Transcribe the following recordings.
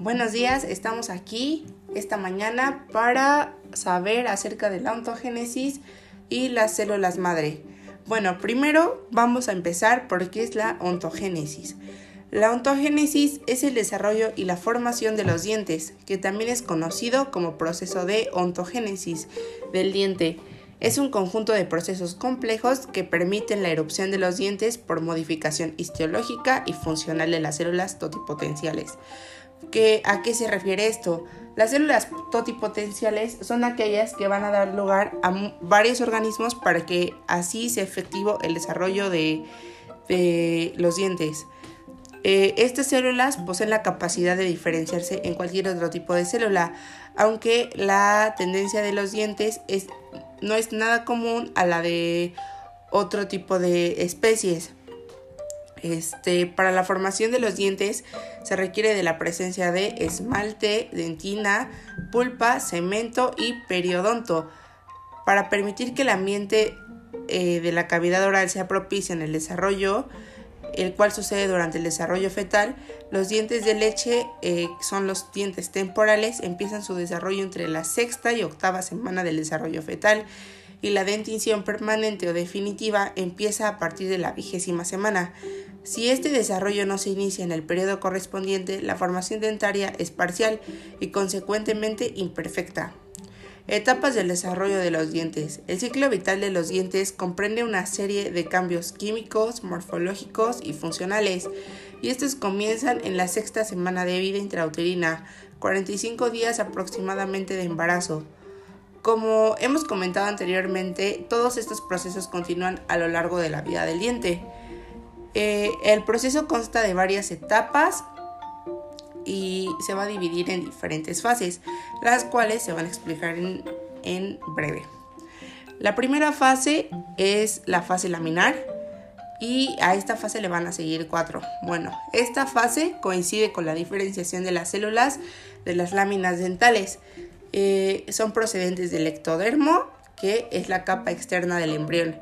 Buenos días, estamos aquí esta mañana para saber acerca de la ontogénesis y las células madre. Bueno, primero vamos a empezar por qué es la ontogénesis. La ontogénesis es el desarrollo y la formación de los dientes, que también es conocido como proceso de ontogénesis del diente. Es un conjunto de procesos complejos que permiten la erupción de los dientes por modificación histológica y funcional de las células totipotenciales. ¿A qué se refiere esto? Las células totipotenciales son aquellas que van a dar lugar a varios organismos para que así sea efectivo el desarrollo de, los dientes. Eh, estas células poseen la capacidad de diferenciarse en cualquier otro tipo de célula, aunque la tendencia de los dientes no es nada común a la de otro tipo de especies. Este, para la formación de los dientes se requiere de la presencia de esmalte, dentina, pulpa, cemento y periodonto. Para permitir que el ambiente eh, de la cavidad oral sea propicio en el desarrollo, el cual sucede durante el desarrollo fetal, los dientes de leche, eh, son los dientes temporales, empiezan su desarrollo entre la sexta y octava semana del desarrollo fetal y la dentición permanente o definitiva empieza a partir de la vigésima semana. Si este desarrollo no se inicia en el periodo correspondiente, la formación dentaria es parcial y consecuentemente imperfecta. Etapas del desarrollo de los dientes. El ciclo vital de los dientes comprende una serie de cambios químicos, morfológicos y funcionales, y estos comienzan en la sexta semana de vida intrauterina, 45 días aproximadamente de embarazo. Como hemos comentado anteriormente, todos estos procesos continúan a lo largo de la vida del diente. Eh, el proceso consta de varias etapas y se va a dividir en diferentes fases, las cuales se van a explicar en, en breve. La primera fase es la fase laminar y a esta fase le van a seguir cuatro. Bueno, esta fase coincide con la diferenciación de las células de las láminas dentales. Eh, son procedentes del ectodermo, que es la capa externa del embrión.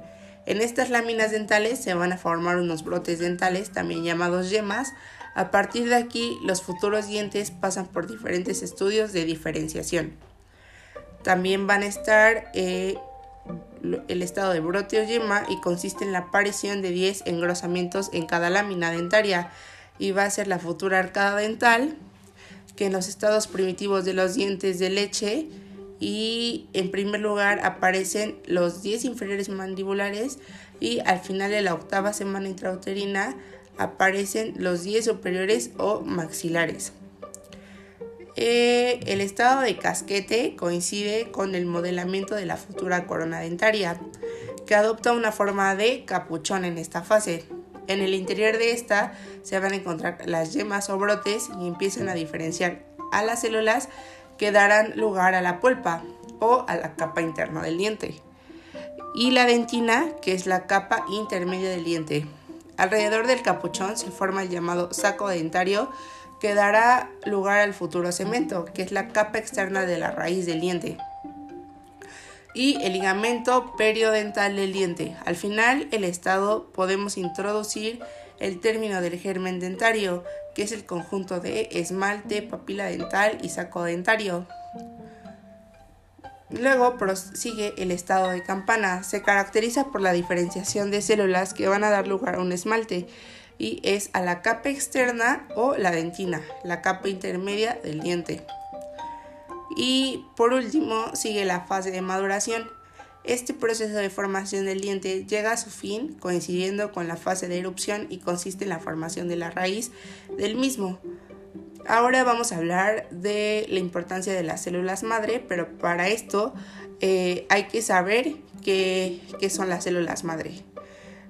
En estas láminas dentales se van a formar unos brotes dentales, también llamados yemas. A partir de aquí, los futuros dientes pasan por diferentes estudios de diferenciación. También van a estar eh, el estado de brote o yema y consiste en la aparición de 10 engrosamientos en cada lámina dentaria y va a ser la futura arcada dental que en los estados primitivos de los dientes de leche y en primer lugar aparecen los 10 inferiores mandibulares y al final de la octava semana intrauterina aparecen los 10 superiores o maxilares. Eh, el estado de casquete coincide con el modelamiento de la futura corona dentaria, que adopta una forma de capuchón en esta fase. En el interior de esta se van a encontrar las yemas o brotes y empiezan a diferenciar a las células que darán lugar a la pulpa o a la capa interna del diente. Y la dentina, que es la capa intermedia del diente. Alrededor del capuchón se forma el llamado saco dentario que dará lugar al futuro cemento, que es la capa externa de la raíz del diente y el ligamento periodental del diente. Al final, el estado podemos introducir el término del germen dentario, que es el conjunto de esmalte, papila dental y saco dentario. Luego prosigue el estado de campana. Se caracteriza por la diferenciación de células que van a dar lugar a un esmalte y es a la capa externa o la dentina, la capa intermedia del diente. Y por último sigue la fase de maduración. Este proceso de formación del diente llega a su fin coincidiendo con la fase de erupción y consiste en la formación de la raíz del mismo. Ahora vamos a hablar de la importancia de las células madre, pero para esto eh, hay que saber qué, qué son las células madre.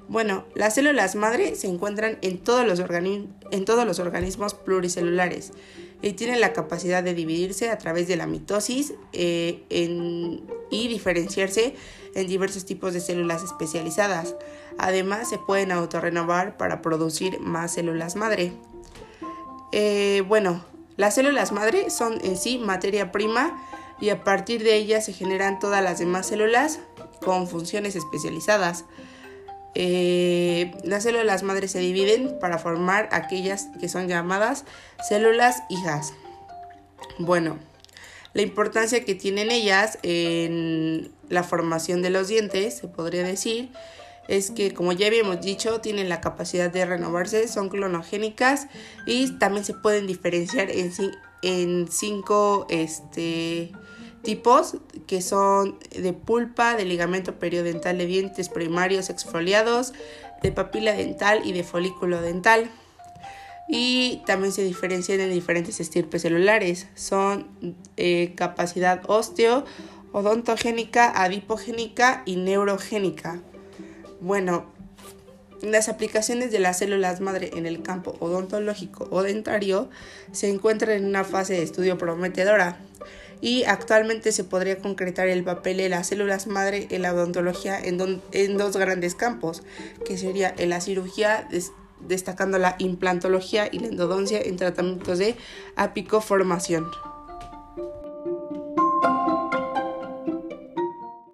Bueno, las células madre se encuentran en todos los, en todos los organismos pluricelulares y tienen la capacidad de dividirse a través de la mitosis eh, y diferenciarse en diversos tipos de células especializadas. Además, se pueden autorrenovar para producir más células madre. Eh, bueno, las células madre son en sí materia prima y a partir de ellas se generan todas las demás células con funciones especializadas. Eh, las células madres se dividen para formar aquellas que son llamadas células hijas. Bueno, la importancia que tienen ellas en la formación de los dientes, se podría decir, es que, como ya habíamos dicho, tienen la capacidad de renovarse, son clonogénicas y también se pueden diferenciar en, en cinco este, tipos que son de pulpa, de ligamento periodental de dientes primarios exfoliados, de papila dental y de folículo dental. Y también se diferencian en diferentes estirpes celulares. Son eh, capacidad osteo, odontogénica, adipogénica y neurogénica. Bueno, las aplicaciones de las células madre en el campo odontológico o dentario se encuentran en una fase de estudio prometedora y actualmente se podría concretar el papel de las células madre en la odontología en, en dos grandes campos, que sería en la cirugía, destacando la implantología y la endodoncia en tratamientos de apicoformación.